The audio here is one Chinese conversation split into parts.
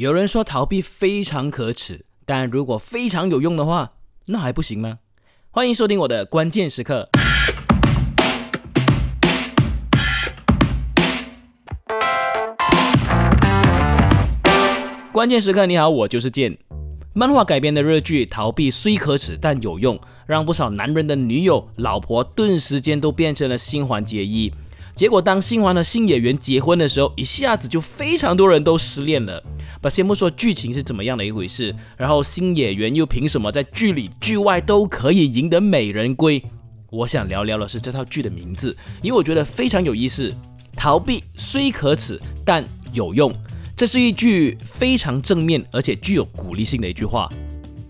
有人说逃避非常可耻，但如果非常有用的话，那还不行吗？欢迎收听我的关键时刻。关键时刻，你好，我就是剑。漫画改编的日剧《逃避虽可耻但有用》，让不少男人的女友、老婆顿时间都变成了新垣结衣。结果，当新欢和新演员结婚的时候，一下子就非常多人都失恋了。把先不说剧情是怎么样的一回事，然后新演员又凭什么在剧里剧外都可以赢得美人归？我想聊聊的是这套剧的名字，因为我觉得非常有意思。逃避虽可耻，但有用。这是一句非常正面而且具有鼓励性的一句话。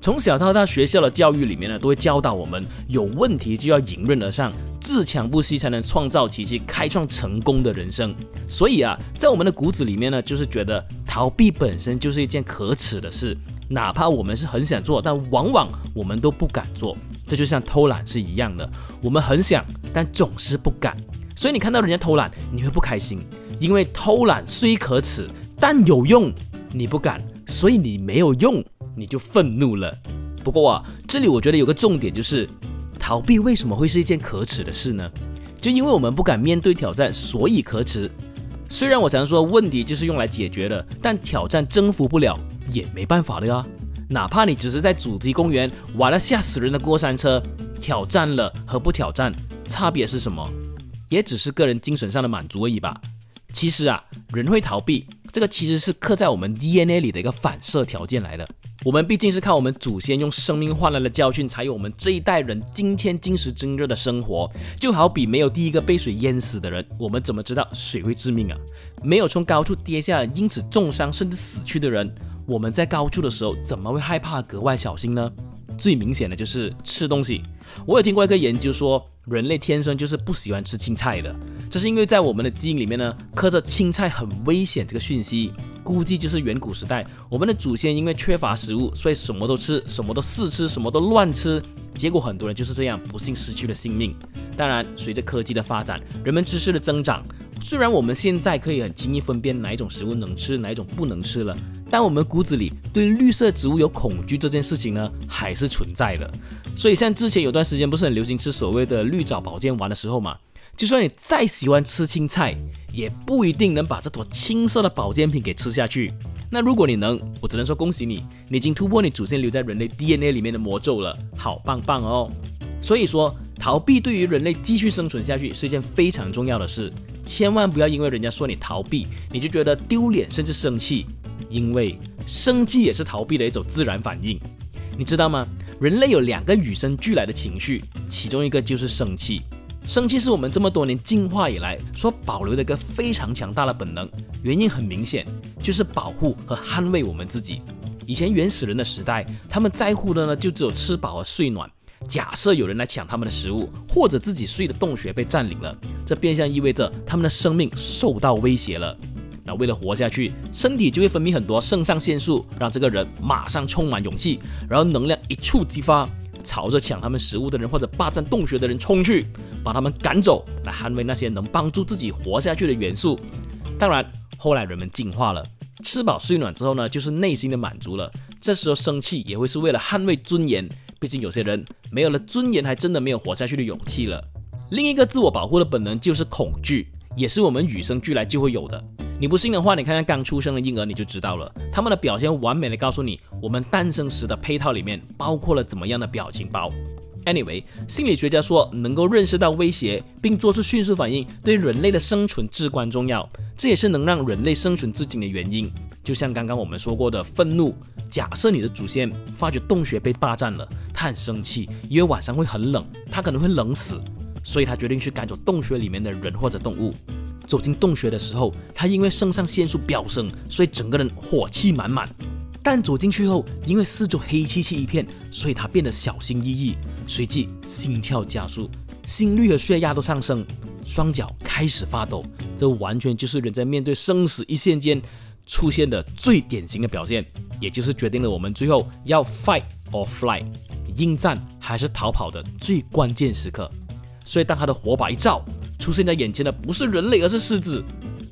从小到大，学校的教育里面呢，都会教导我们，有问题就要迎刃而上，自强不息，才能创造奇迹，开创成功的人生。所以啊，在我们的骨子里面呢，就是觉得逃避本身就是一件可耻的事，哪怕我们是很想做，但往往我们都不敢做。这就像偷懒是一样的，我们很想，但总是不敢。所以你看到人家偷懒，你会不开心，因为偷懒虽可耻。但有用，你不敢，所以你没有用，你就愤怒了。不过啊，这里我觉得有个重点就是，逃避为什么会是一件可耻的事呢？就因为我们不敢面对挑战，所以可耻。虽然我常说问题就是用来解决的，但挑战征服不了也没办法的呀。哪怕你只是在主题公园玩了吓死人的过山车，挑战了和不挑战差别是什么？也只是个人精神上的满足而已吧。其实啊，人会逃避。这个其实是刻在我们 DNA 里的一个反射条件来的。我们毕竟是靠我们祖先用生命换来的教训，才有我们这一代人今天今时今日的生活。就好比没有第一个被水淹死的人，我们怎么知道水会致命啊？没有从高处跌下，因此重伤甚至死去的人，我们在高处的时候怎么会害怕格外小心呢？最明显的就是吃东西。我有听过一个研究说。人类天生就是不喜欢吃青菜的，这是因为在我们的基因里面呢，刻着青菜很危险这个讯息。估计就是远古时代，我们的祖先因为缺乏食物，所以什么都吃，什么都试吃，什么都乱吃，结果很多人就是这样不幸失去了性命。当然，随着科技的发展，人们知识的增长，虽然我们现在可以很轻易分辨哪一种食物能吃，哪一种不能吃了。但我们骨子里对绿色植物有恐惧这件事情呢，还是存在的。所以像之前有段时间不是很流行吃所谓的绿藻保健丸的时候嘛，就算你再喜欢吃青菜，也不一定能把这坨青色的保健品给吃下去。那如果你能，我只能说恭喜你，你已经突破你祖先留在人类 DNA 里面的魔咒了，好棒棒哦！所以说，逃避对于人类继续生存下去是一件非常重要的事，千万不要因为人家说你逃避，你就觉得丢脸甚至生气。因为生气也是逃避的一种自然反应，你知道吗？人类有两个与生俱来的情绪，其中一个就是生气。生气是我们这么多年进化以来所保留的一个非常强大的本能，原因很明显，就是保护和捍卫我们自己。以前原始人的时代，他们在乎的呢就只有吃饱和睡暖。假设有人来抢他们的食物，或者自己睡的洞穴被占领了，这变相意味着他们的生命受到威胁了。那为了活下去，身体就会分泌很多肾上腺素，让这个人马上充满勇气，然后能量一触即发，朝着抢他们食物的人或者霸占洞穴的人冲去，把他们赶走，来捍卫那些能帮助自己活下去的元素。当然，后来人们进化了，吃饱睡暖之后呢，就是内心的满足了。这时候生气也会是为了捍卫尊严，毕竟有些人没有了尊严，还真的没有活下去的勇气了。另一个自我保护的本能就是恐惧，也是我们与生俱来就会有的。你不信的话，你看看刚出生的婴儿，你就知道了。他们的表现完美的告诉你，我们诞生时的配套里面包括了怎么样的表情包。Anyway，心理学家说，能够认识到威胁并做出迅速反应，对人类的生存至关重要。这也是能让人类生存至今的原因。就像刚刚我们说过的愤怒，假设你的祖先发觉洞穴被霸占了，他很生气，因为晚上会很冷，他可能会冷死，所以他决定去赶走洞穴里面的人或者动物。走进洞穴的时候，他因为肾上腺素飙升，所以整个人火气满满。但走进去后，因为四周黑漆漆一片，所以他变得小心翼翼，随即心跳加速，心率和血压都上升，双脚开始发抖。这完全就是人在面对生死一线间出现的最典型的表现，也就是决定了我们最后要 fight or fly，应战还是逃跑的最关键时刻。所以当他的火把一照，出现在眼前的不是人类，而是狮子，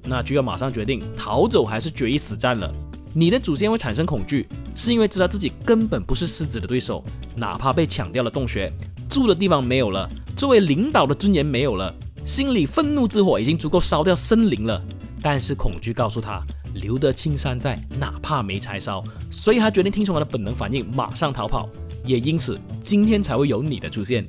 那就要马上决定逃走还是决一死战了。你的祖先会产生恐惧，是因为知道自己根本不是狮子的对手，哪怕被抢掉了洞穴，住的地方没有了，作为领导的尊严没有了，心里愤怒之火已经足够烧掉森林了。但是恐惧告诉他，留得青山在，哪怕没柴烧。所以他决定听从他的本能反应，马上逃跑。也因此，今天才会有你的出现。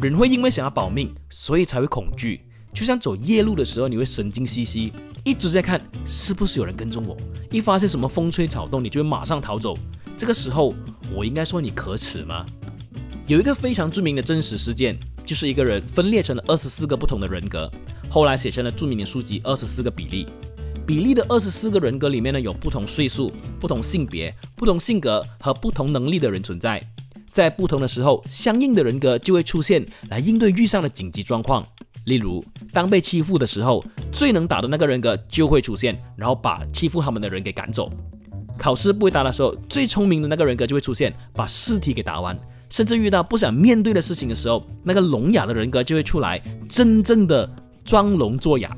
人会因为想要保命，所以才会恐惧。就像走夜路的时候，你会神经兮兮，一直在看是不是有人跟踪我。一发现什么风吹草动，你就会马上逃走。这个时候，我应该说你可耻吗？有一个非常著名的真实事件，就是一个人分裂成了二十四个不同的人格。后来写成了著名的书籍《二十四个比例》。比例的二十四个人格里面呢，有不同岁数、不同性别、不同性格和不同能力的人存在。在不同的时候，相应的人格就会出现来应对遇上的紧急状况。例如，当被欺负的时候，最能打的那个人格就会出现，然后把欺负他们的人给赶走。考试不会答的时候，最聪明的那个人格就会出现，把试题给答完。甚至遇到不想面对的事情的时候，那个聋哑的人格就会出来，真正的。装聋作哑，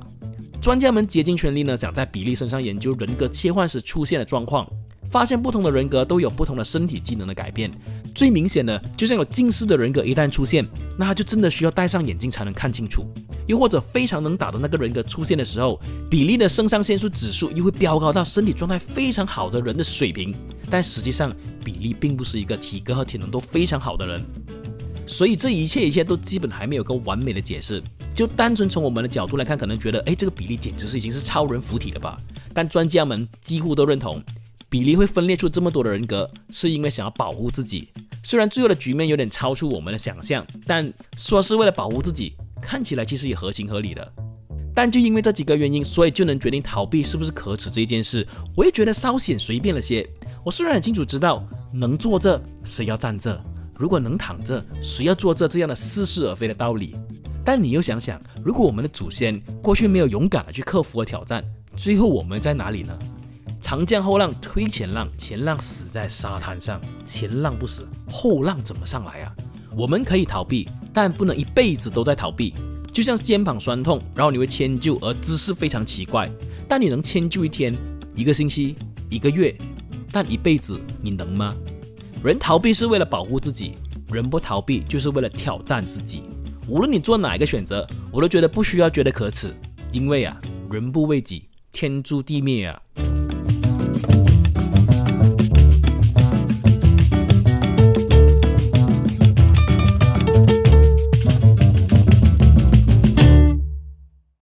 专家们竭尽全力呢，想在比利身上研究人格切换时出现的状况，发现不同的人格都有不同的身体机能的改变。最明显的，就像有近视的人格一旦出现，那他就真的需要戴上眼镜才能看清楚；又或者非常能打的那个人格出现的时候，比利的肾上腺素指数又会飙高到身体状态非常好的人的水平。但实际上，比利并不是一个体格和体能都非常好的人。所以这一切一切都基本还没有个完美的解释。就单纯从我们的角度来看，可能觉得，哎，这个比例简直是已经是超人附体了吧？但专家们几乎都认同，比利会分裂出这么多的人格，是因为想要保护自己。虽然最后的局面有点超出我们的想象，但说是为了保护自己，看起来其实也合情合理的。但就因为这几个原因，所以就能决定逃避是不是可耻这件事，我也觉得稍显随便了些。我虽然很清楚知道，能坐这谁要站这。如果能躺着，谁要做这这样的似是而非的道理？但你又想想，如果我们的祖先过去没有勇敢的去克服和挑战，最后我们在哪里呢？长江后浪推前浪，前浪死在沙滩上，前浪不死，后浪怎么上来啊？我们可以逃避，但不能一辈子都在逃避。就像肩膀酸痛，然后你会迁就，而姿势非常奇怪。但你能迁就一天、一个星期、一个月，但一辈子你能吗？人逃避是为了保护自己，人不逃避就是为了挑战自己。无论你做哪一个选择，我都觉得不需要觉得可耻，因为啊，人不为己，天诛地灭啊。